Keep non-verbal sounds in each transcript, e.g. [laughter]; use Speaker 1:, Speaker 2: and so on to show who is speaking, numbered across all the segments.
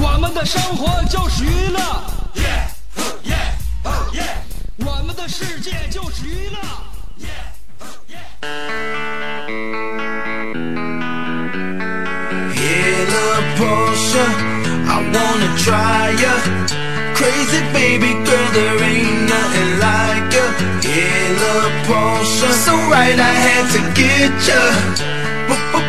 Speaker 1: 我们的生活就是娱乐，我们的世界就是娱乐。
Speaker 2: Hear Porsche, I wanna try ya. Crazy baby girl, there ain't nothing like ya. Hear Porsche, so right I had to get ya.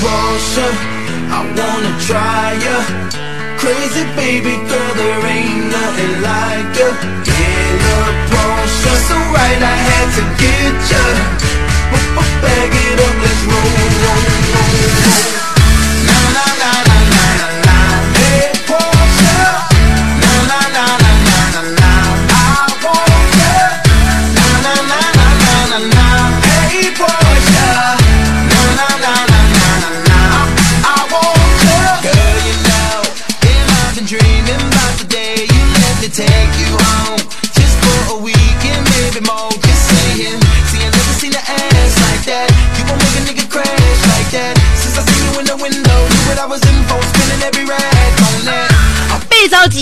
Speaker 2: Hit a Porsche, I wanna try ya. Crazy baby girl, there ain't nothing like ya. Hit a Porsche, so right I had to get ya. Bag it up, let's roll, roll, roll,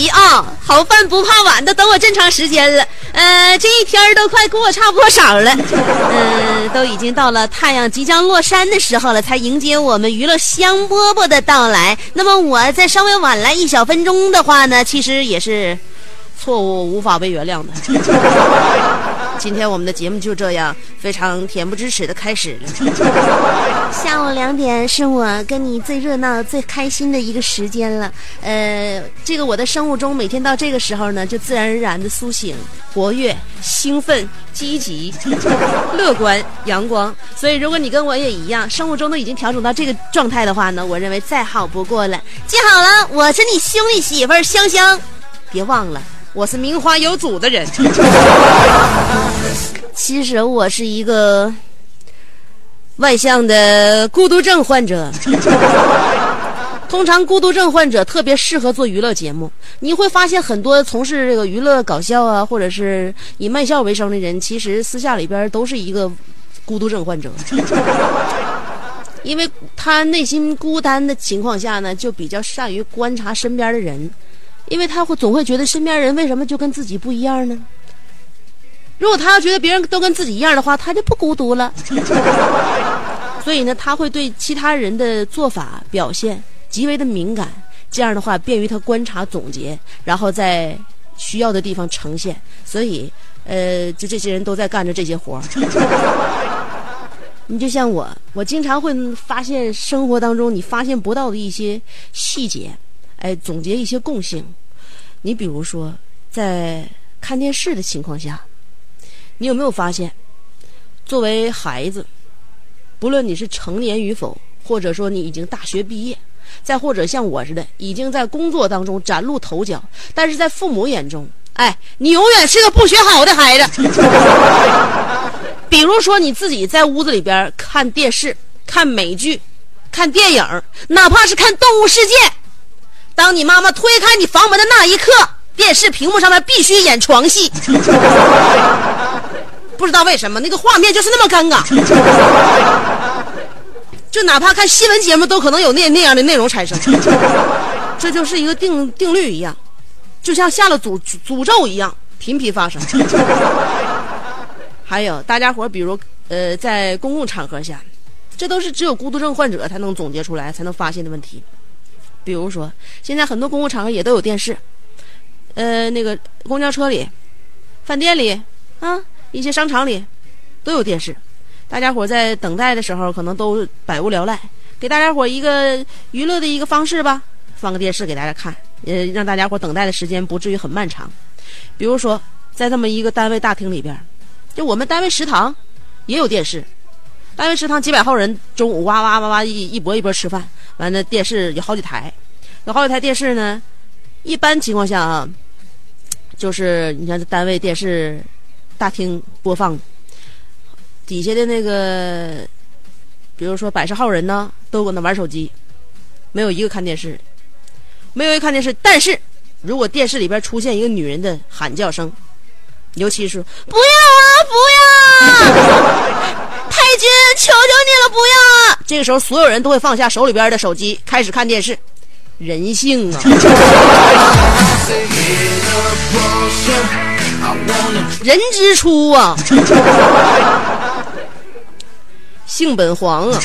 Speaker 3: 啊，好饭不怕晚的，等我这么长时间了。呃，这一天都快过差不多少了，嗯、都已经到了太阳即将落山的时候了，才迎接我们娱乐香饽饽的到来。那么我再稍微晚来一小分钟的话呢，其实也是错误无法被原谅的。今天我们的节目就这样非常恬不知耻的开始了。[laughs] 下午两点是我跟你最热闹、最开心的一个时间了。呃，这个我的生物钟每天到这个时候呢，就自然而然的苏醒、活跃、兴奋、积极、[laughs] 乐观、阳光。所以，如果你跟我也一样，生物钟都已经调整到这个状态的话呢，我认为再好不过了。记好了，我是你兄弟媳妇香香，别忘了。我是名花有主的人，[laughs] 其实我是一个外向的孤独症患者。通常孤独症患者特别适合做娱乐节目。你会发现很多从事这个娱乐搞笑啊，或者是以卖笑为生的人，其实私下里边都是一个孤独症患者。因为他内心孤单的情况下呢，就比较善于观察身边的人。因为他会总会觉得身边人为什么就跟自己不一样呢？如果他要觉得别人都跟自己一样的话，他就不孤独了。[laughs] 所以呢，他会对其他人的做法表现极为的敏感，这样的话便于他观察总结，然后在需要的地方呈现。所以，呃，就这些人都在干着这些活儿。[laughs] 你就像我，我经常会发现生活当中你发现不到的一些细节。哎，总结一些共性。你比如说，在看电视的情况下，你有没有发现，作为孩子，不论你是成年与否，或者说你已经大学毕业，再或者像我似的已经在工作当中崭露头角，但是在父母眼中，哎，你永远是个不学好的孩子。比如说你自己在屋子里边看电视、看美剧。看电影，哪怕是看《动物世界》，当你妈妈推开你房门的那一刻，电视屏幕上面必须演床戏。不知道为什么那个画面就是那么尴尬，就哪怕看新闻节目都可能有那那样的内容产生，这就是一个定定律一样，就像下了诅诅咒一样频频发生。还有大家伙，比如呃，在公共场合下，这都是只有孤独症患者才能总结出来、才能发现的问题。比如说，现在很多公共场合也都有电视，呃，那个公交车里、饭店里啊。一些商场里都有电视，大家伙在等待的时候可能都百无聊赖，给大家伙一个娱乐的一个方式吧，放个电视给大家看，呃，让大家伙等待的时间不至于很漫长。比如说，在这么一个单位大厅里边，就我们单位食堂也有电视，单位食堂几百号人中午哇哇哇哇一一波一波吃饭，完了电视有好几台，有好几台电视呢。一般情况下啊，就是你看这单位电视。大厅播放，底下的那个，比如说百十号人呢，都搁那玩手机，没有一个看电视，没有一个看电视。但是如果电视里边出现一个女人的喊叫声，尤其是“ [laughs] 不要啊，不要！太君，求求你了，不要啊！”这个时候，所有人都会放下手里边的手机，开始看电视。人性啊！人之初啊，性本黄啊。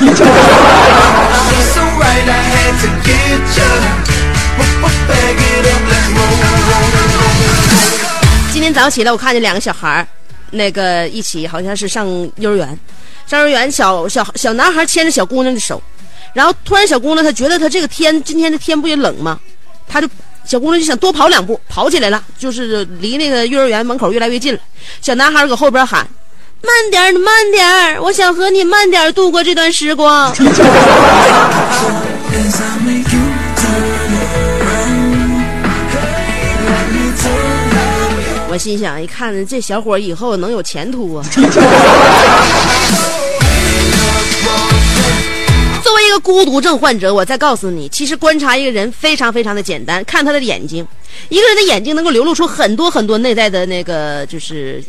Speaker 3: 今天早上起来，我看见两个小孩，那个一起好像是上幼儿园，上幼儿园，小小小男孩牵着小姑娘的手。然后突然，小姑娘她觉得她这个天今天的天不也冷吗？她就小姑娘就想多跑两步，跑起来了，就是离那个幼儿园门口越来越近了。小男孩搁后边喊：“慢点儿，慢点儿，我想和你慢点儿度过这段时光。”我心想，一看这小伙以后能有前途啊。[laughs] 作为一个孤独症患者，我再告诉你，其实观察一个人非常非常的简单，看他的眼睛。一个人的眼睛能够流露出很多很多内在的那个就是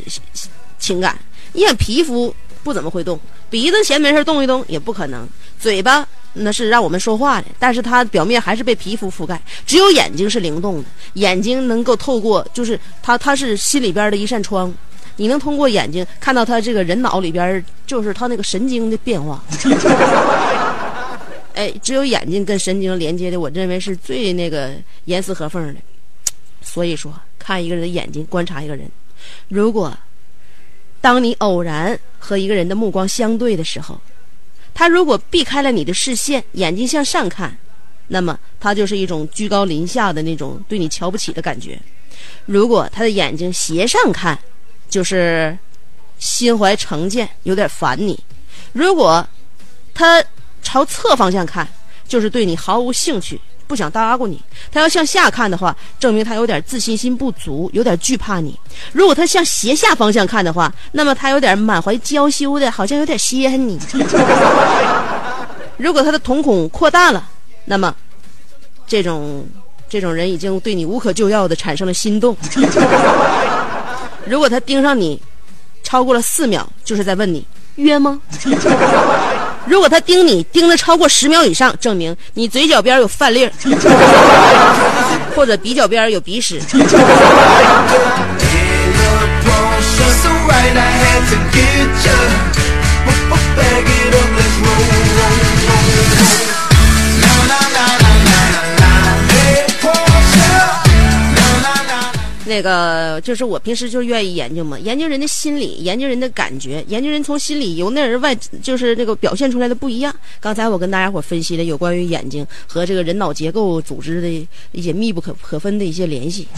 Speaker 3: 情感。你想皮肤不怎么会动，鼻子闲没事动一动也不可能。嘴巴那是让我们说话的，但是它表面还是被皮肤覆盖。只有眼睛是灵动的，眼睛能够透过，就是它它是心里边的一扇窗，你能通过眼睛看到他这个人脑里边就是他那个神经的变化。[laughs] 哎，只有眼睛跟神经连接的，我认为是最那个严丝合缝的。所以说，看一个人的眼睛，观察一个人。如果当你偶然和一个人的目光相对的时候，他如果避开了你的视线，眼睛向上看，那么他就是一种居高临下的那种对你瞧不起的感觉。如果他的眼睛斜上看，就是心怀成见，有点烦你。如果他。朝侧方向看，就是对你毫无兴趣，不想搭过你。他要向下看的话，证明他有点自信心不足，有点惧怕你。如果他向斜下方向看的话，那么他有点满怀娇羞的，好像有点稀罕你。[laughs] 如果他的瞳孔扩大了，那么这种这种人已经对你无可救药的产生了心动。[laughs] 如果他盯上你超过了四秒，就是在问你约吗？如果他盯你盯的超过十秒以上，证明你嘴角边有饭粒儿，[laughs] 或者鼻角边有鼻屎。那个就是我平时就愿意研究嘛，研究人的心理，研究人的感觉，研究人从心里由内而外，就是这个表现出来的不一样。刚才我跟大家伙分析了有关于眼睛和这个人脑结构组织的一些密不可可分的一些联系。[laughs]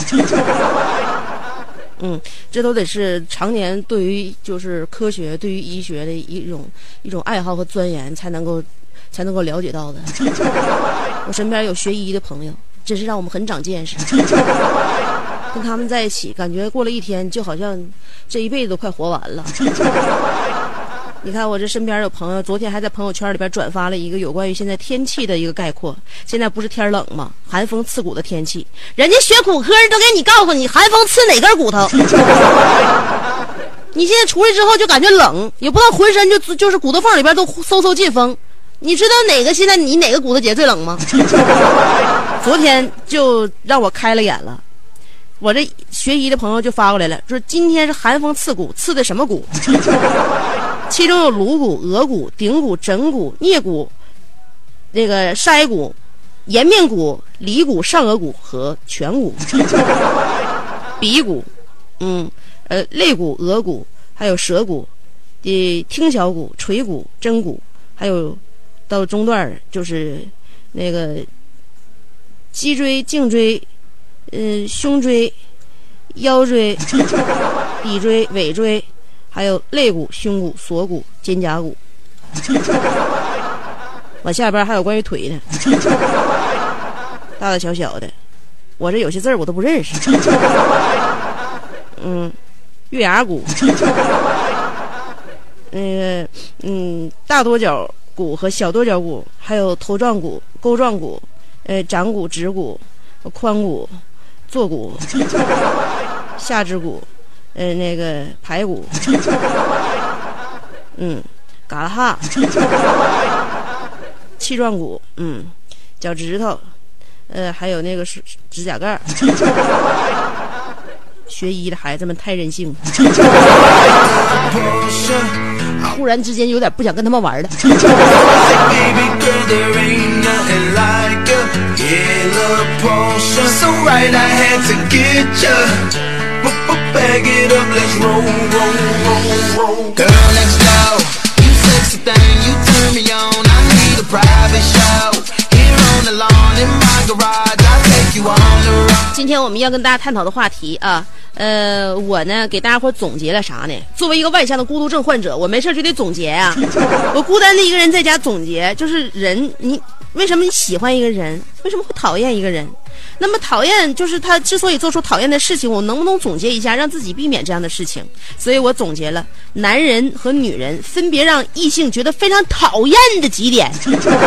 Speaker 3: 嗯，这都得是常年对于就是科学、对于医学的一种一种爱好和钻研才能够才能够了解到的。[laughs] 我身边有学医的朋友，真是让我们很长见识。跟他们在一起，感觉过了一天，就好像这一辈子都快活完了。[laughs] 你看我这身边有朋友，昨天还在朋友圈里边转发了一个有关于现在天气的一个概括。现在不是天冷吗？寒风刺骨的天气，人家学骨科都给你告诉你，寒风刺哪根骨头。[laughs] 你现在出来之后就感觉冷，也不知道浑身就就是骨头缝里边都嗖嗖进风。你知道哪个现在你哪个骨头节最冷吗？[laughs] 昨天就让我开了眼了。我这学医的朋友就发过来了，说今天是寒风刺骨，刺的什么骨？[laughs] 其中有颅骨、额骨、顶骨、枕骨、颞骨、那个筛骨、颜面骨、犁骨、上颚骨和颧骨、[laughs] 鼻骨，嗯，呃，肋骨、额骨，还有舌骨的听小骨、垂骨、真骨，还有到中段就是那个脊椎、颈椎。嗯，胸椎、腰椎、[laughs] 骶椎、尾椎，还有肋骨、胸骨、锁骨、肩胛骨，往下边还有关于腿的，[laughs] 大大小小的。我这有些字儿我都不认识。[laughs] 嗯，月牙骨，那个嗯，大多角骨和小多角骨，还有头状骨、钩状骨，呃，掌骨、指骨、髋骨。坐骨、[laughs] 下肢骨，呃，那个排骨，[laughs] 嗯，嘎啦哈，气状骨，嗯，脚趾头，呃，还有那个是指甲盖儿。学医的孩子们太任性了，忽然之间有点不想跟他们玩了。
Speaker 2: [laughs] in a potion. So right, I had to get ya. Bag it up, let's roll, roll, roll, roll. Girl, let's go. You sexy thing, you turn me on. I need a private show here on the lawn.
Speaker 3: 今天我们要跟大家探讨的话题啊，呃，我呢给大家伙总结了啥呢？作为一个外向的孤独症患者，我没事就得总结呀。[laughs] 我孤单的一个人在家总结，就是人，你为什么你喜欢一个人？为什么会讨厌一个人？那么讨厌就是他之所以做出讨厌的事情，我能不能总结一下，让自己避免这样的事情？所以我总结了男人和女人分别让异性觉得非常讨厌的几点。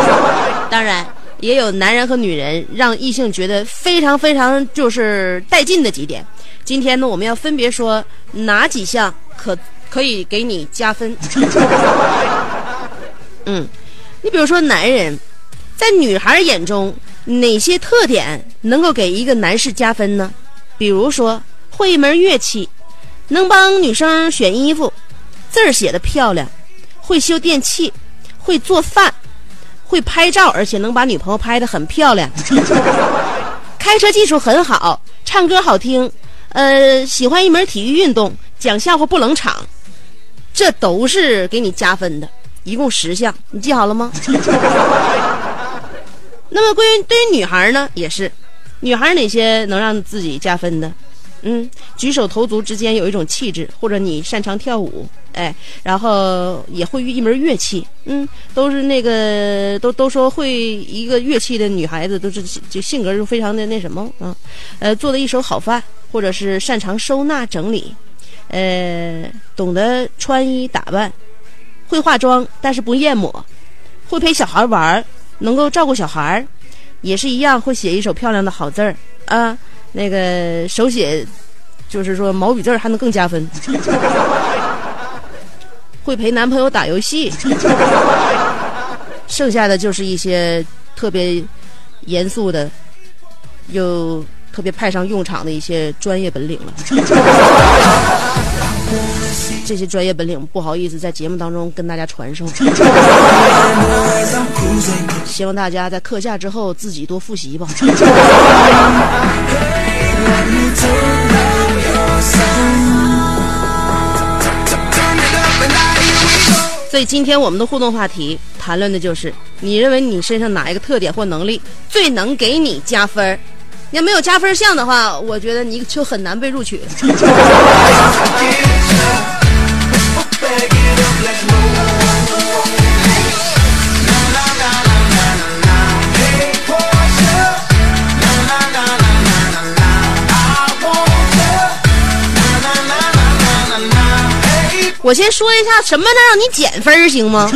Speaker 3: [laughs] 当然。也有男人和女人让异性觉得非常非常就是带劲的几点。今天呢，我们要分别说哪几项可可以给你加分。[laughs] 嗯，你比如说男人，在女孩眼中哪些特点能够给一个男士加分呢？比如说会一门乐器，能帮女生选衣服，字儿写的漂亮，会修电器，会做饭。会拍照，而且能把女朋友拍得很漂亮。[laughs] 开车技术很好，唱歌好听，呃，喜欢一门体育运动，讲笑话不冷场，这都是给你加分的。一共十项，你记好了吗？[laughs] 那么，关于对于女孩呢，也是，女孩哪些能让自己加分的？嗯，举手投足之间有一种气质，或者你擅长跳舞，哎，然后也会一门乐器，嗯，都是那个都都说会一个乐器的女孩子都是就性格就非常的那什么啊，呃，做的一手好饭，或者是擅长收纳整理，呃，懂得穿衣打扮，会化妆但是不艳抹，会陪小孩玩，能够照顾小孩，也是一样会写一手漂亮的好字儿啊。那个手写，就是说毛笔字还能更加分。[laughs] 会陪男朋友打游戏，[laughs] 剩下的就是一些特别严肃的，又特别派上用场的一些专业本领了。这些专业本领不好意思在节目当中跟大家传授，[laughs] 希望大家在课下之后自己多复习吧。所以今天我们的互动话题谈论的就是，你认为你身上哪一个特点或能力最能给你加分你？要没有加分项的话，我觉得你就很难被录取。我先说一下什么能让你减分，行吗？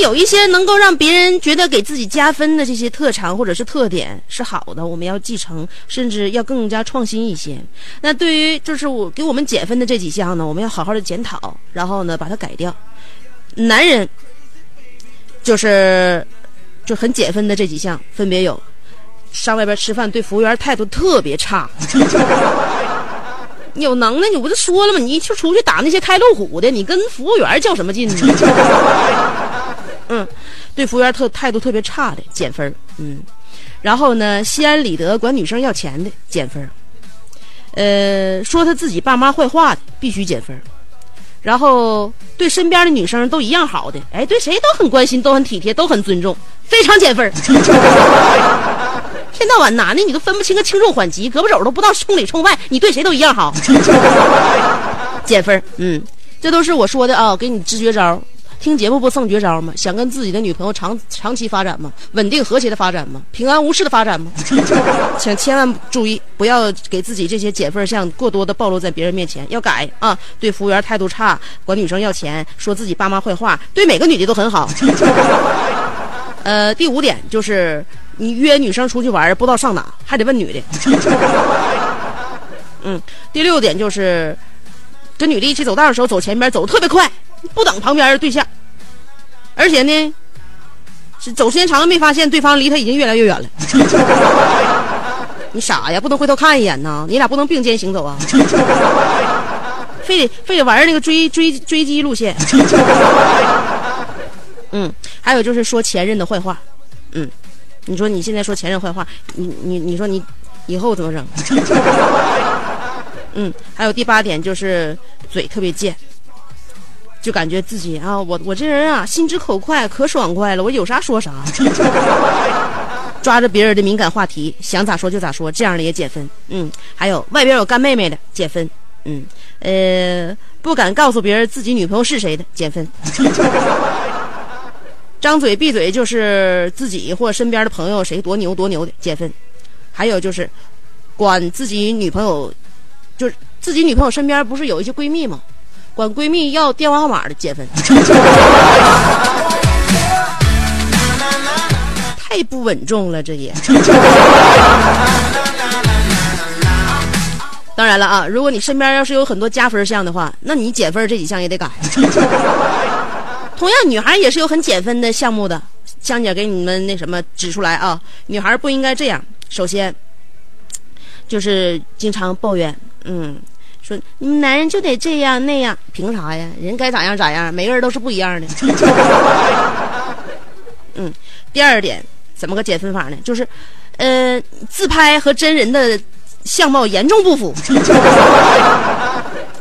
Speaker 3: 有一些能够让别人觉得给自己加分的这些特长或者是特点是好的，我们要继承，甚至要更加创新一些。那对于就是我给我们减分的这几项呢，我们要好好的检讨，然后呢把它改掉。男人就是就很减分的这几项，分别有上外边吃饭对服务员态度特别差。[laughs] 你有能耐，你不就说了吗？你就出去打那些开路虎的，你跟服务员较什么劲呢？嗯，对服务员特态度特别差的减分嗯，然后呢，心安理得管女生要钱的减分呃，说他自己爸妈坏话的必须减分然后对身边的女生都一样好的，哎，对谁都很关心，都很体贴，都很尊重，非常减分 [laughs] 天到晚男的你都分不清个轻重缓急，胳膊肘都不知道冲里冲外，你对谁都一样好，[laughs] 减分嗯，这都是我说的啊，给你支绝招。听节目不送绝招吗？想跟自己的女朋友长长期发展吗？稳定和谐的发展吗？平安无事的发展吗？[laughs] 请千万注意，不要给自己这些减分项过多的暴露在别人面前，要改啊！对服务员态度差，管女生要钱，说自己爸妈坏话，对每个女的都很好。[laughs] 呃，第五点就是你约女生出去玩，不知道上哪，还得问女的。[laughs] 嗯，第六点就是跟女的一起走道的时候，走前边，走的特别快。不等旁边的对象，而且呢，是走时间长了没发现对方离他已经越来越远了。[laughs] 你傻呀，不能回头看一眼呐！你俩不能并肩行走啊！[laughs] 非得非得玩那个追追追击路线。[laughs] 嗯，还有就是说前任的坏话。嗯，你说你现在说前任坏话，你你你说你以后怎么整？嗯，还有第八点就是嘴特别贱。就感觉自己啊，我我这人啊，心直口快，可爽快了，我有啥说啥，[laughs] 抓着别人的敏感话题，想咋说就咋说，这样的也减分。嗯，还有外边有干妹妹的减分。嗯，呃，不敢告诉别人自己女朋友是谁的减分。[laughs] 张嘴闭嘴就是自己或身边的朋友谁多牛多牛的减分。还有就是，管自己女朋友，就是自己女朋友身边不是有一些闺蜜吗？管闺蜜要电话号码的减分，[laughs] 太不稳重了，这也。当然了啊，如果你身边要是有很多加分项的话，那你减分这几项也得改。[laughs] 同样，女孩也是有很减分的项目的，香姐给你们那什么指出来啊，女孩不应该这样。首先，就是经常抱怨，嗯。说你们男人就得这样那样，凭啥呀？人该咋样咋样，每个人都是不一样的。[laughs] 嗯，第二点怎么个减分法呢？就是，呃，自拍和真人的相貌严重不符，[laughs]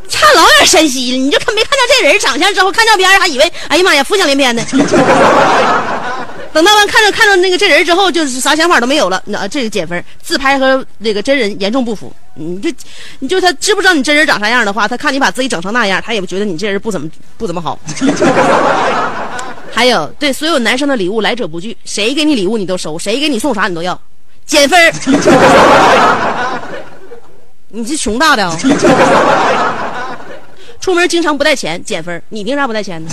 Speaker 3: 差老远山西了。你就看没看到这人长相之后，看照片还以为哎呀妈呀，浮想联翩的。等到完看着看着那个这人之后，就是啥想法都没有了。那这个减分，自拍和那个真人严重不符。你就，你就他知不知道你真人长啥样的话，他看你把自己整成那样，他也不觉得你这人不怎么不怎么好。还有，对所有男生的礼物来者不拒，谁给你礼物你都收，谁给你送啥你都要，减分。[laughs] 你是穷大的啊！出门经常不带钱，减分。你凭啥不带钱呢？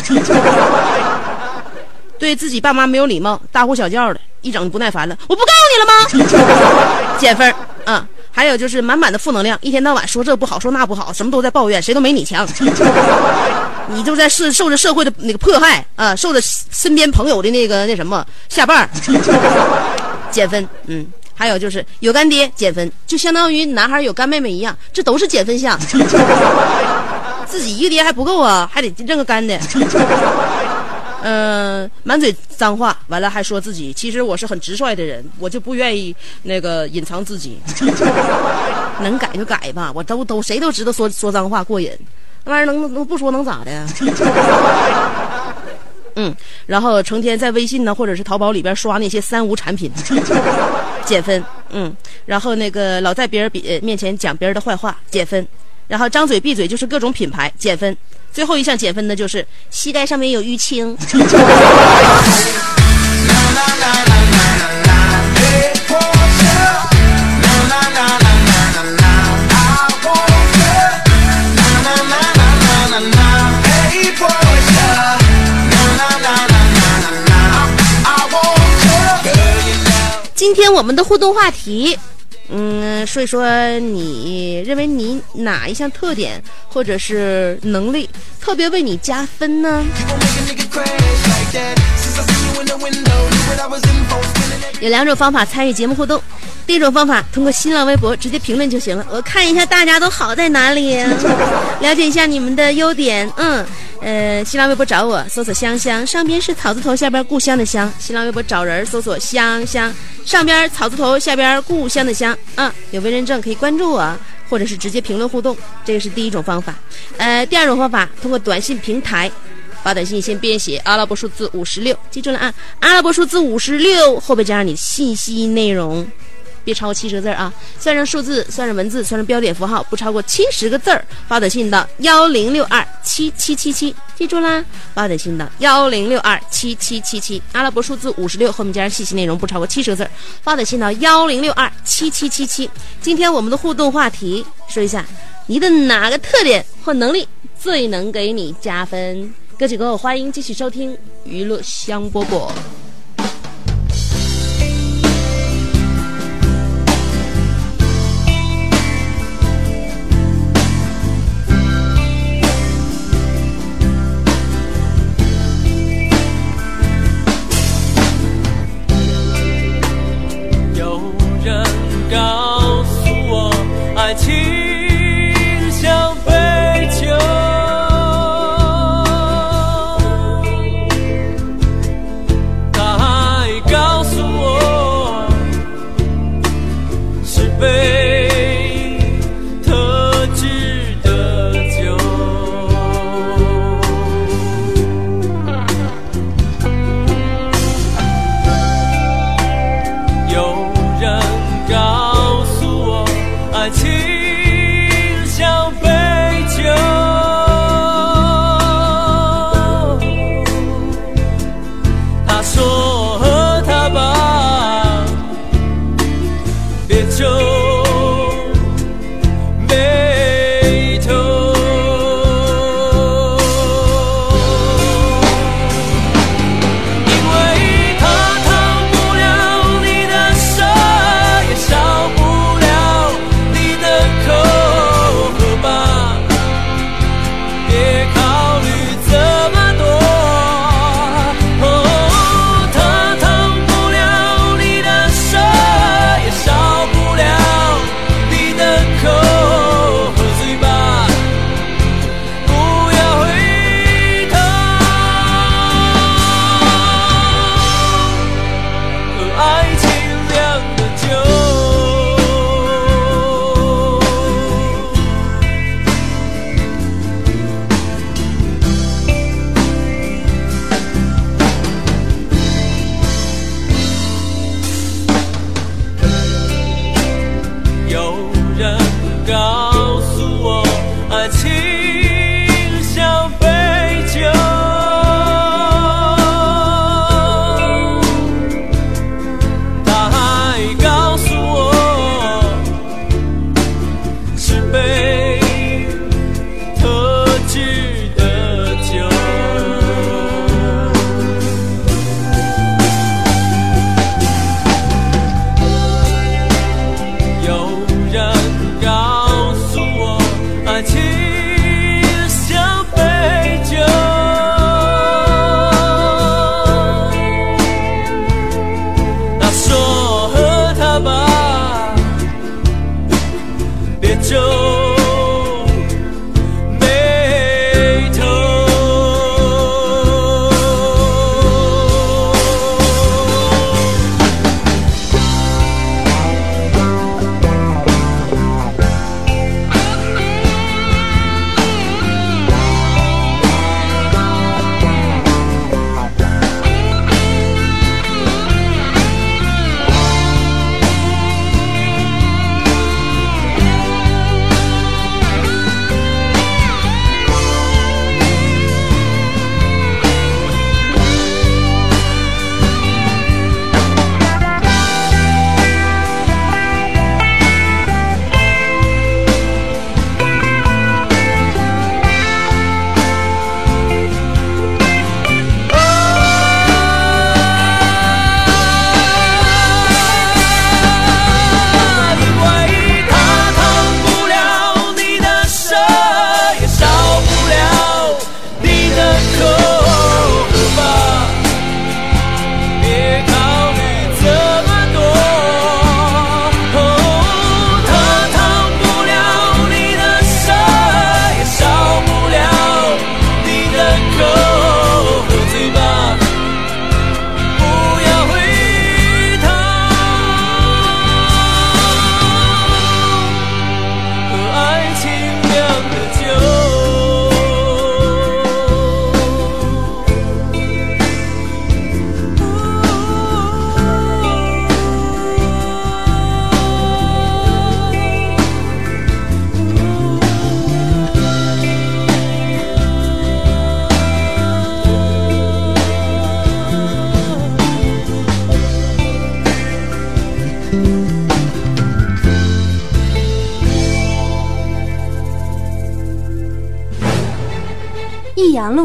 Speaker 3: 对自己爸妈没有礼貌，大呼小叫的，一整不耐烦了。我不告诉你了吗？[laughs] 减分。啊，还有就是满满的负能量，一天到晚说这不好，说那不好，什么都在抱怨，谁都没你强。[laughs] 你就在受受着社会的那个迫害啊，受着身边朋友的那个那什么下绊 [laughs] 减分。嗯，还有就是有干爹减分，就相当于男孩有干妹妹一样，这都是减分项。自己一个爹还不够啊，还得认个干的。嗯，满嘴脏话，完了还说自己，其实我是很直率的人，我就不愿意那个隐藏自己，[laughs] 能改就改吧，我都都谁都知道说说脏话过瘾，那玩意儿能能不说能咋的？[laughs] 嗯，然后成天在微信呢或者是淘宝里边刷那些三无产品，减分。嗯，然后那个老在别人比面前讲别人的坏话，减分。然后张嘴闭嘴就是各种品牌减分。最后一项减分的就是膝盖上面有淤青。
Speaker 4: 今天我们的互动话题嗯，说一说你认为你哪一项特点或者是能力特别为你加分呢？有两种方法参与节目互动。第一种方法，通过新浪微博直接评论就行了。我看一下大家都好在哪里，[laughs] 了解一下你们的优点。嗯，呃，新浪微博找我，搜索香香，上边是草字头，下边故乡的乡。新浪微博找人，搜索香香，上边草字头，下边故乡的乡。嗯，有微认证可以关注我，或者是直接评论互动，这个是第一种方法。呃，第二种方法，通过短信平台。发短信先编写阿拉伯数字五十六，记住了啊！阿拉伯数字五十六后边加上你信息内容，别超过七十个字儿啊！算上数字，算上文字，算上标点符号，不超过七十个字儿。发短信到幺零六二七七七七，记住啦！发短信到幺零六二七七七七，阿拉伯数字五十六后面加上信息内容，不超过七十个字儿。发短信到幺零六二七七七七。今天我们的互动话题说一下，你的哪个特点或能力最能给你加分？歌曲过后，欢迎继续收听娱乐香饽饽。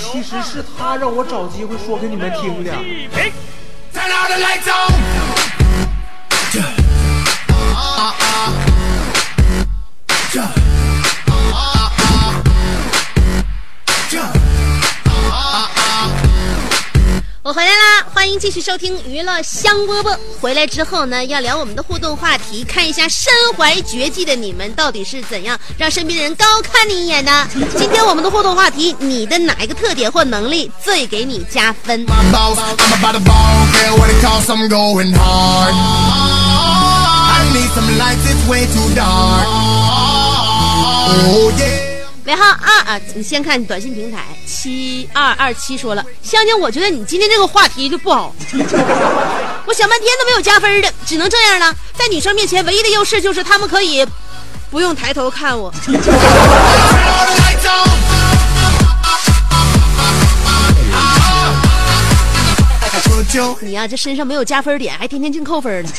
Speaker 5: 其实是他让我找机会说给你们听的。
Speaker 2: Turn
Speaker 3: 我回来啦，欢迎继续收听娱乐香饽饽。回来之后呢，要聊我们的互动话题，看一下身怀绝技的你们到底是怎样让身边的人高看你一眼的。今天我们的互动话题，你的哪一个特点或能力最给你加分？尾号啊啊，你先看短信平台七二二七说了，香香，我觉得你今天这个话题就不好，我想半天都没有加分的，只能这样了。在女生面前，唯一的优势就是他们可以不用抬头看我。你呀、这身上没有加分点，还天天净扣分呢。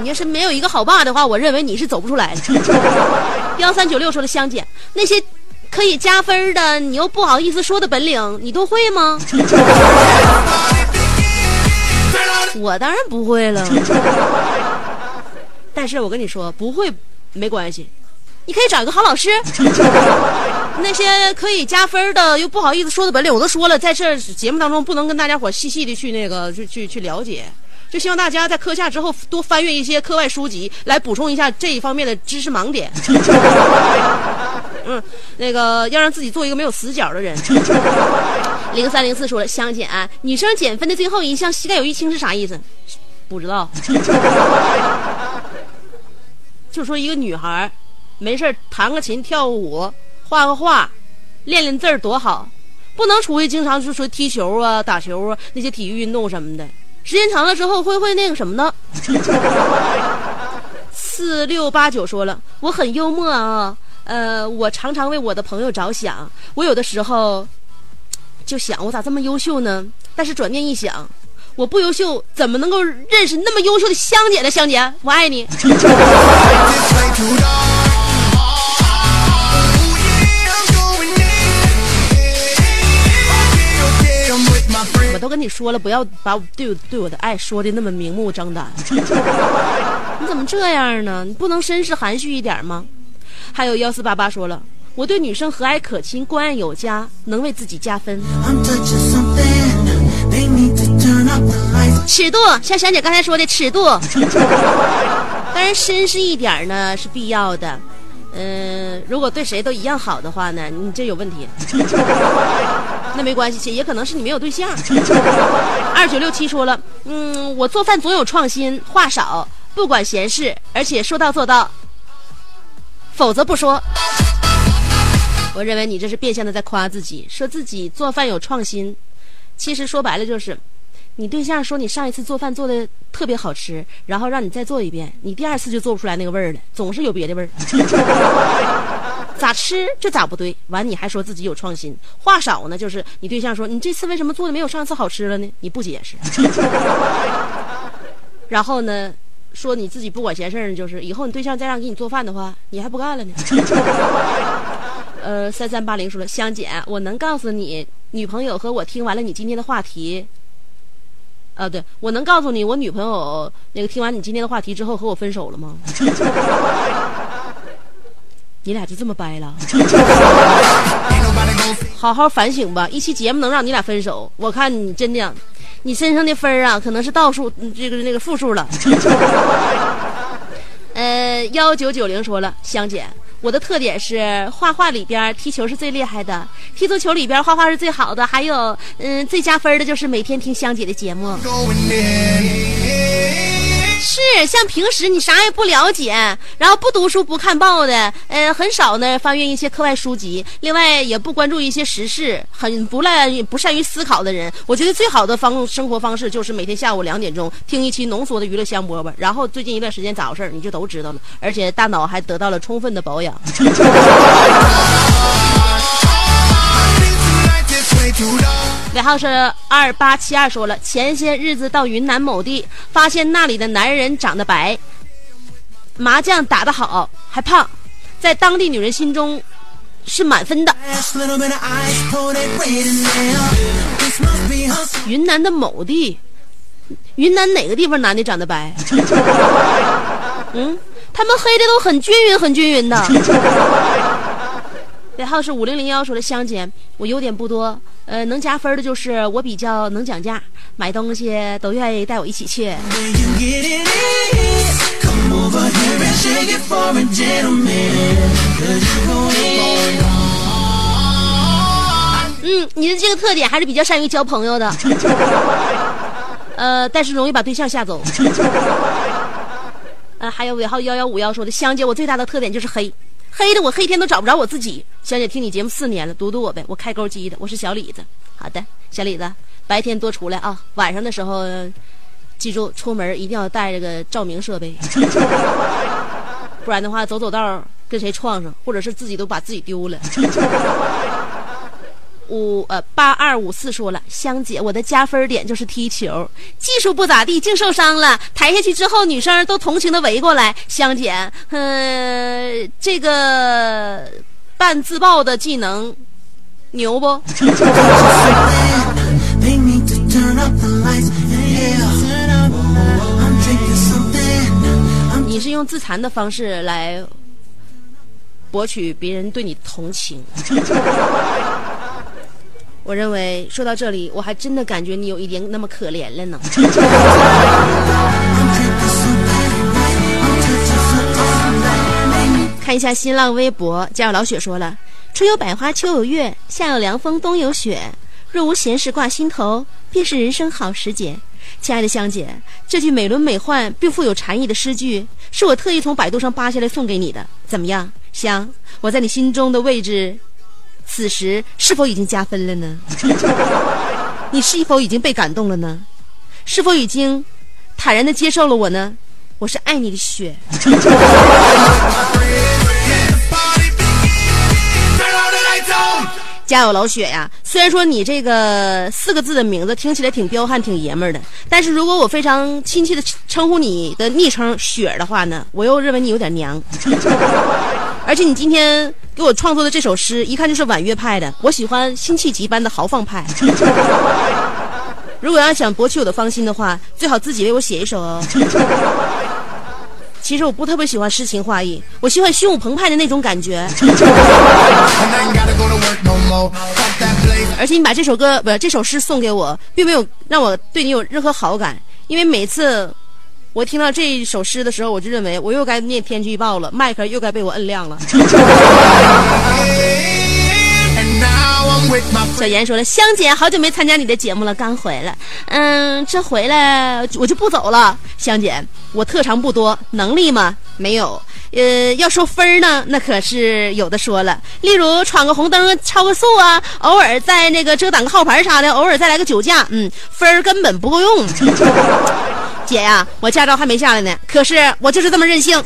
Speaker 3: 你要是没有一个好爸的话，我认为你是走不出来的。[laughs] 幺三九六说的香姐，那些可以加分的，你又不好意思说的本领，你都会吗？[laughs] 我当然不会了。[laughs] 但是我跟你说，不会没关系，你可以找一个好老师。那些可以加分的又不好意思说的本领，我都说了，在这节目当中不能跟大家伙细细的去那个去去去了解，就希望大家在课下之后多翻阅一些课外书籍，来补充一下这一方面的知识盲点。[laughs] 嗯，那个要让自己做一个没有死角的人。零三零四说了，香姐、啊，女生减分的最后一项膝盖有淤青是啥意思？不知道。[laughs] 就说一个女孩儿没事儿弹个琴、跳个舞、画个画、练练字儿多好，不能出去经常就说踢球啊、打球啊那些体育运动什么的，时间长了之后会会那个什么呢？四六八九说了，我很幽默啊，呃，我常常为我的朋友着想，我有的时候就想，我咋这么优秀呢？但是转念一想。我不优秀，怎么能够认识那么优秀的香姐呢？香姐，我爱你。我都跟你说了，不要把我对我对我的爱说的那么明目张胆。[laughs] 你怎么这样呢？你不能绅士含蓄一点吗？还有幺四八八说了，我对女生和蔼可亲、关爱有加，能为自己加分。尺度，像小姐刚才说的尺度，[laughs] 当然绅士一点呢是必要的。嗯、如果对谁都一样好的话呢，你这有问题。那没关系，也可能是你没有对象。[laughs] 二九六七说了，嗯，我做饭总有创新，话少，不管闲事，而且说到做到，否则不说。我认为你这是变相的在夸自己，说自己做饭有创新，其实说白了就是，你对象说你上一次做饭做的特别好吃，然后让你再做一遍，你第二次就做不出来那个味儿了，总是有别的味儿。[laughs] 咋吃这咋不对，完你还说自己有创新，话少呢，就是你对象说你这次为什么做的没有上次好吃了呢？你不解释，[laughs] 然后呢，说你自己不管闲事儿，就是以后你对象再让给你做饭的话，你还不干了呢。[laughs] 呃，三三八零说了，香姐，我能告诉你，女朋友和我听完了你今天的话题，啊，对我能告诉你，我女朋友那个听完你今天的话题之后和我分手了吗？你俩就这么掰了 [laughs] 好好反省吧，一期节目能让你俩分手，我看你真的，你身上的分儿啊，可能是倒数，嗯这个那个负数了。[laughs] 呃，幺九九零说了，香姐，我的特点是画画里边踢球是最厉害的，踢足球里边画画是最好的，还有，嗯，最加分的就是每天听香姐的节目。是，像平时你啥也不了解，然后不读书不看报的，呃，很少呢翻阅一些课外书籍，另外也不关注一些时事，很不赖不善于思考的人，我觉得最好的方生活方式就是每天下午两点钟听一期浓缩的娱乐香饽饽，然后最近一段时间咋回事你就都知道了，而且大脑还得到了充分的保养。[laughs] 尾号是二八七二说了，前些日子到云南某地，发现那里的男人长得白，麻将打得好，还胖，在当地女人心中是满分的。云南的某地，云南哪个地方男的长得白？[laughs] 嗯，他们黑的都很均匀，很均匀的。尾号是五零零幺说的香姐，我优点不多，呃，能加分的就是我比较能讲价，买东西都愿意带我一起去。嗯，你的这个特点还是比较善于交朋友的，[laughs] 呃，但是容易把对象吓走。[laughs] 呃，还有尾号幺幺五幺说的，香姐，我最大的特点就是黑，黑的我黑天都找不着我自己。小姐听你节目四年了，读读我呗，我开钩机的，我是小李子。好的，小李子，白天多出来啊，晚上的时候，记住出门一定要带这个照明设备，[laughs] 不然的话走走道跟谁撞上，或者是自己都把自己丢了。五呃八二五四说了，香姐，我的加分点就是踢球，技术不咋地，净受伤了。抬下去之后，女生都同情的围过来。香姐，嗯、这个半自爆的技能牛不？你是用自残的方式来博取别人对你同情。我认为说到这里，我还真的感觉你有一点那么可怜了呢。[laughs] 看一下新浪微博，家有老雪说了：“春有百花，秋有月，夏有凉风，冬有雪。若无闲事挂心头，便是人生好时节。”亲爱的香姐，这句美轮美奂并富有禅意的诗句，是我特意从百度上扒下来送给你的。怎么样，香？我在你心中的位置，此时是否已经加分了呢？[laughs] 你是否已经被感动了呢？是否已经坦然的接受了我呢？我是爱你的雪。[laughs] 家有老雪呀，虽然说你这个四个字的名字听起来挺彪悍、挺爷们儿的，但是如果我非常亲切的称呼你的昵称雪儿的话呢，我又认为你有点娘。而且你今天给我创作的这首诗，一看就是婉约派的，我喜欢辛弃疾般的豪放派。如果要想博取我的芳心的话，最好自己为我写一首哦。其实我不特别喜欢诗情画意，我喜欢胸无澎湃的那种感觉。而且你把这首歌不是这首诗送给我，并没有让我对你有任何好感，因为每次我听到这一首诗的时候，我就认为我又该念天气预报了，麦克又该被我摁亮了。[laughs] 小严说了，香姐好久没参加你的节目了，刚回来，嗯，这回来我就不走了。香姐，我特长不多，能力吗？没有。呃，要说分儿呢，那可是有的说了。例如闯个红灯、超个速啊，偶尔在那个遮挡个号牌啥的，偶尔再来个酒驾，嗯，分儿根本不够用。[laughs] 姐呀，我驾照还没下来呢，可是我就是这么任性。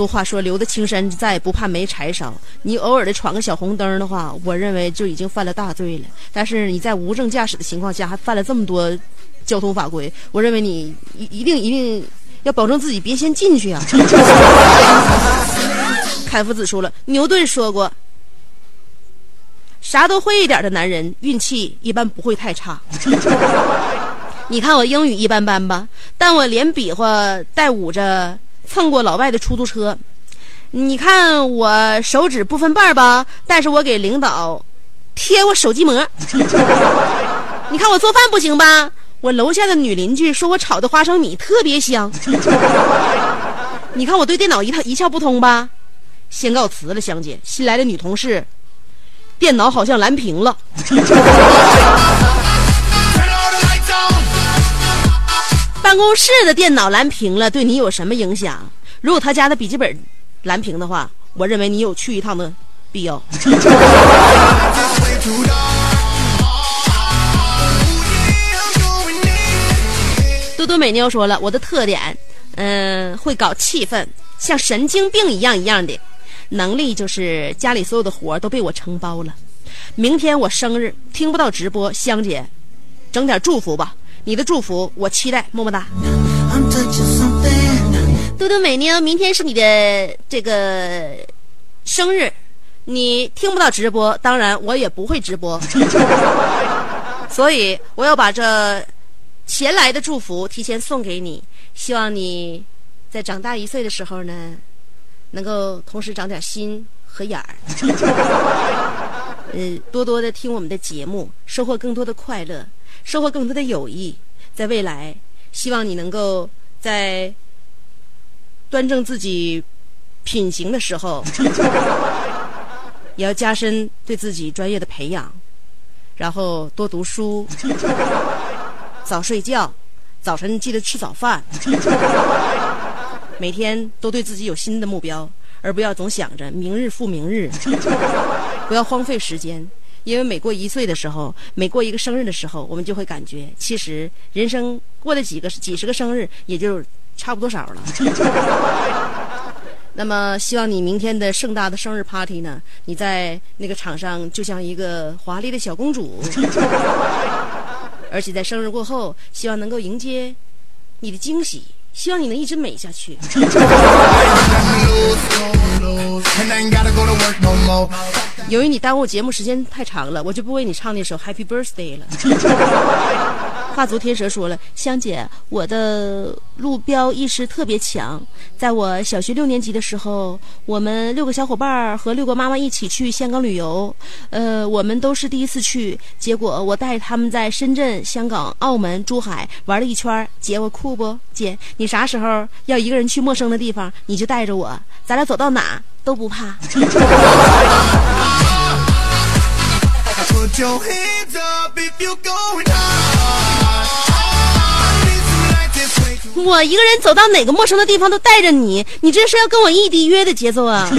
Speaker 3: 俗话说，留得青山在，不怕没柴烧。你偶尔的闯个小红灯的话，我认为就已经犯了大罪了。但是你在无证驾驶的情况下，还犯了这么多交通法规，我认为你一一定一定要保证自己别先进去啊！[laughs] 凯夫子说了，牛顿说过，啥都会一点的男人，运气一般不会太差。[laughs] 你看我英语一般般吧，但我连比划带捂着蹭过老外的出租车，你看我手指不分瓣吧，但是我给领导贴过手机膜。[laughs] 你看我做饭不行吧？我楼下的女邻居说我炒的花生米特别香。你看我对电脑一套一窍不通吧？先告辞了，香姐。新来的女同事，电脑好像蓝屏了。办公室的电脑蓝屏了，对你有什么影响？如果他家的笔记本蓝屏的话，我认为你有去一趟的必要。[laughs] 多多美妞说了，我的特点，嗯、会搞气氛，像神经病一样一样的。能力就是家里所有的活都被我承包了。明天我生日，听不到直播，香姐，整点祝福吧。你的祝福我期待，么么哒。多多美妞，明天是你的这个生日，你听不到直播，当然我也不会直播，[laughs] 所以我要把这前来的祝福提前送给你，希望你在长大一岁的时候呢，能够同时长点心和眼儿，[laughs] 呃，多多的听我们的节目，收获更多的快乐，收获更多的友谊，在未来，希望你能够在。端正自己品行的时候，[laughs] 也要加深对自己专业的培养，然后多读书，早睡觉，早晨记得吃早饭，每天都对自己有新的目标，而不要总想着明日复明日，不要荒废时间。因为每过一岁的时候，每过一个生日的时候，我们就会感觉，其实人生过了几个几十个生日，也就差不多少了。[laughs] 那么，希望你明天的盛大的生日 party 呢，你在那个场上就像一个华丽的小公主，[laughs] 而且在生日过后，希望能够迎接你的惊喜，希望你能一直美下去。[laughs] 由于你耽误节目时间太长了我就不为你唱那首 happy birthday 了。[laughs] 画足天蛇说了，香姐，我的路标意识特别强。在我小学六年级的时候，我们六个小伙伴和六个妈妈一起去香港旅游，呃，我们都是第一次去。结果我带他们在深圳、香港、澳门、珠海玩了一圈。姐，我酷不？姐，你啥时候要一个人去陌生的地方，你就带着我，咱俩走到哪都不怕。
Speaker 2: Put your hands up if you're going hard.
Speaker 3: 我一个人走到哪个陌生的地方都带着你，你这是要跟我异地约的节奏啊！[laughs]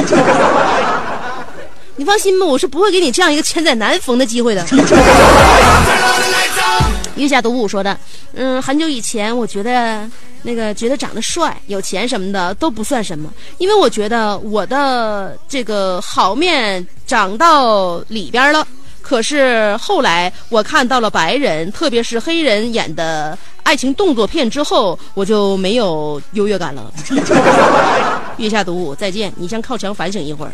Speaker 3: 你放心吧，我是不会给你这样一个千载难逢的机会的。月下独舞说的，嗯，很久以前我觉得那个觉得长得帅、有钱什么的都不算什么，因为我觉得我的这个好面长到里边了。可是后来我看到了白人，特别是黑人演的爱情动作片之后，我就没有优越感了。[laughs] 月下独舞，再见！你先靠墙反省一会儿。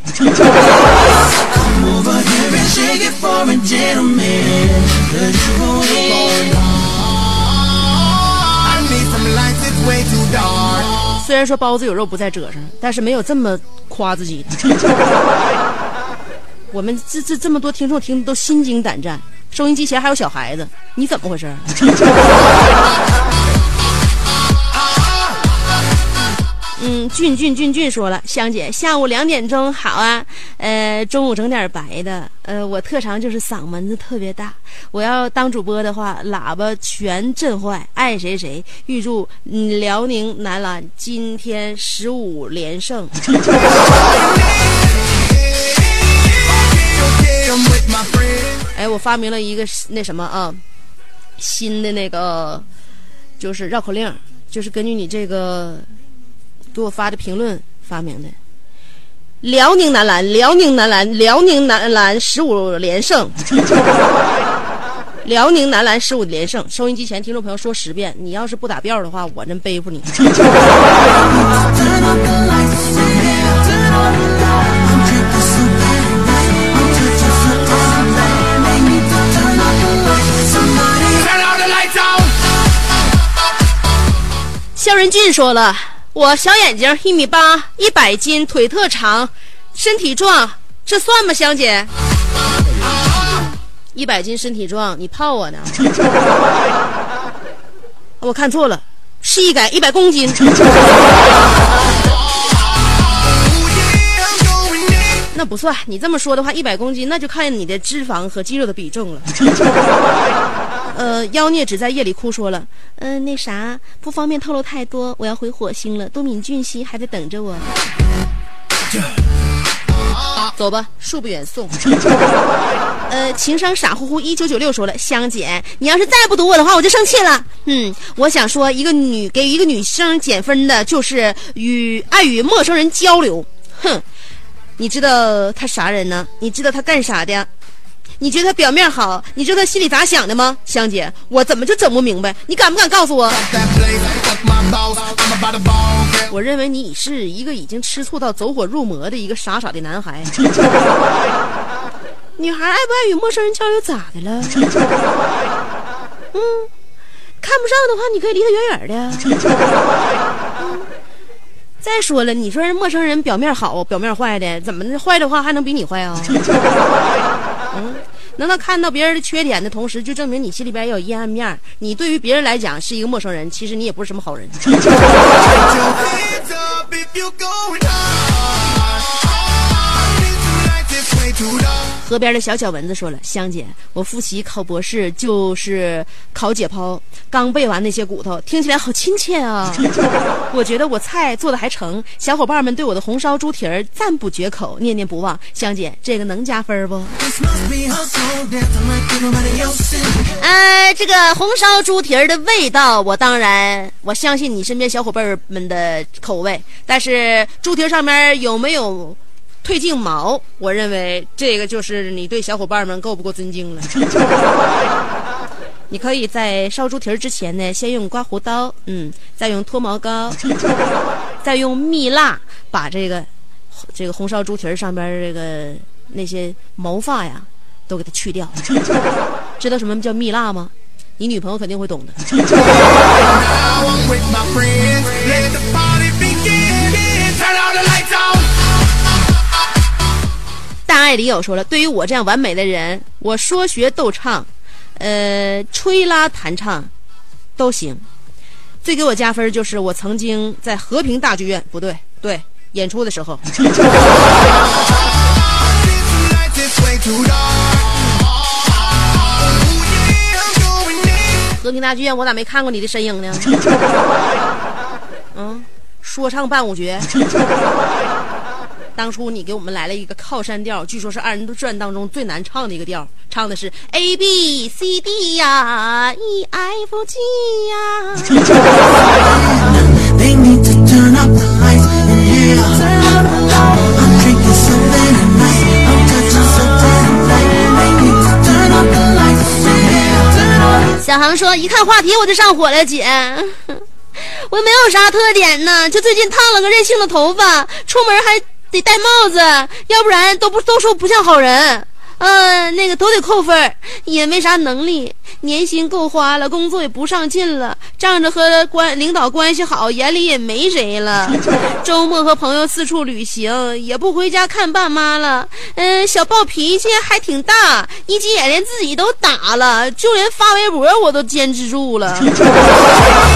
Speaker 3: 虽然说包子有肉不在褶上，但是没有这么夸自己。[laughs] 我们这这这么多听众听的都心惊胆战，收音机前还有小孩子，你怎么回事？[laughs] 嗯，俊俊俊俊说了，香姐，下午两点钟好啊，呃，中午整点白的，呃，我特长就是嗓门子特别大，我要当主播的话，喇叭全震坏，爱谁谁。预祝嗯辽宁男篮今天十五连胜。[laughs] 哎，我发明了一个那什么啊，新的那个就是绕口令，就是根据你这个给我发的评论发明的。辽宁男篮，辽宁男篮，辽宁男篮十五连胜。[laughs] 辽宁男篮十五连胜，收音机前听众朋友说十遍，你要是不打调的话，我真背负你。[laughs] 肖仁俊说了，我小眼睛，一米八，一百斤，腿特长，身体壮，这算吗，香姐？一百斤身体壮，你泡我呢？[laughs] 我看错了，是一百一百公斤。[laughs] 那不算，你这么说的话，一百公斤那就看你的脂肪和肌肉的比重了。呃，妖孽只在夜里哭说了，嗯、那啥，不方便透露太多，我要回火星了，都敏俊熙还在等着我。走吧，恕不远送。[laughs] 呃，情商傻乎乎一九九六说了，香姐，你要是再不读我的话，我就生气了。嗯，我想说，一个女给一个女生减分的，就是与爱与陌生人交流。哼，你知道他啥人呢？你知道他干啥的？你觉得他表面好，你知道他心里咋想的吗？香姐，我怎么就整不明白？你敢不敢告诉我？我认为你是一个已经吃醋到走火入魔的一个傻傻的男孩。[laughs] 女孩爱不爱与陌生人交流咋的了？嗯，看不上的话，你可以离他远远的。嗯再说了，你说人陌生人表面好，表面坏的，怎么的坏的话还能比你坏啊？嗯，能他看到别人的缺点的同时，就证明你心里边也有阴暗面。你对于别人来讲是一个陌生人，其实你也不是什么好人。[laughs] 河边的小小蚊子说了：“香姐，我复习考博士就是考解剖，刚背完那些骨头，听起来好亲切啊！[laughs] 我觉得我菜做的还成，小伙伴们对我的红烧猪蹄儿赞不绝口，念念不忘。香姐，这个能加分不？呃，这个红烧猪蹄儿的味道，我当然我相信你身边小伙伴们的口味，但是猪蹄儿上面有没有？”褪净毛，我认为这个就是你对小伙伴们够不够尊敬了。[laughs] 你可以在烧猪蹄儿之前呢，先用刮胡刀，嗯，再用脱毛膏，[laughs] 再用蜜蜡把这个这个红烧猪蹄儿上边这个那些毛发呀，都给它去掉。[laughs] 知道什么叫蜜蜡吗？你女朋友肯定会懂的。爱里友说了，对于我这样完美的人，我说学逗唱，呃，吹拉弹唱都行。最给我加分就是我曾经在和平大剧院，不对，对，演出的时候，[laughs] 和平大剧院我咋没看过你的身影呢？[laughs] 嗯，说唱伴舞绝。当初你给我们来了一个靠山调，据说是二人转当中最难唱的一个调，唱的是 A B C D 呀，E F G 呀。小航说：“一看话题我就上火了，姐。我没有啥特点呢，就最近烫了个任性的头发，出门还得戴帽子，要不然都不都说不像好人。嗯、那个都得扣分儿，也没啥能力，年薪够花了，工作也不上进了，仗着和关领导关系好，眼里也没谁了。[laughs] 周末和朋友四处旅行，也不回家看爸妈了。嗯、小暴脾气还挺大，一急眼连自己都打了，就连发微博我都坚持住了。[laughs]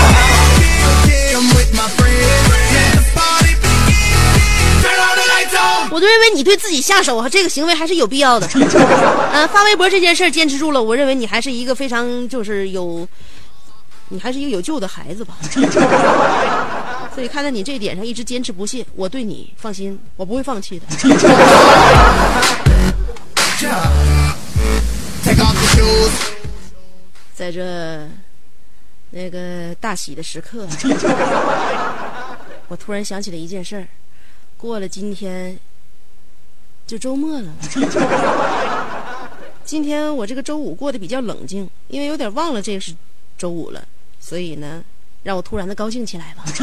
Speaker 3: 我就认为你对自己下手，这个行为还是有必要的。[laughs] 呃，发微博这件事坚持住了，我认为你还是一个非常就是有，你还是一个有救的孩子吧。[laughs] 所以看在你这一点上一直坚持不懈，我对你放心，我不会放弃的。[laughs] 在这那个大喜的时刻，我突然想起了一件事儿。过了今天，就周末了。[laughs] 今天我这个周五过得比较冷静，因为有点忘了这个是周五了，所以呢，让我突然的高兴起来吧。[laughs]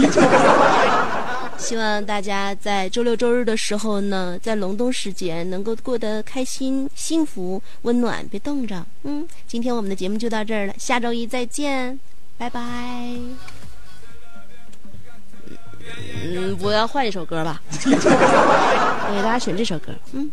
Speaker 3: 希望大家在周六周日的时候呢，在隆冬时节能够过得开心、幸福、温暖，别冻着。嗯，今天我们的节目就到这儿了，下周一再见，拜拜。
Speaker 6: 嗯，我要换一首歌吧。[laughs] 给大家选这首歌。嗯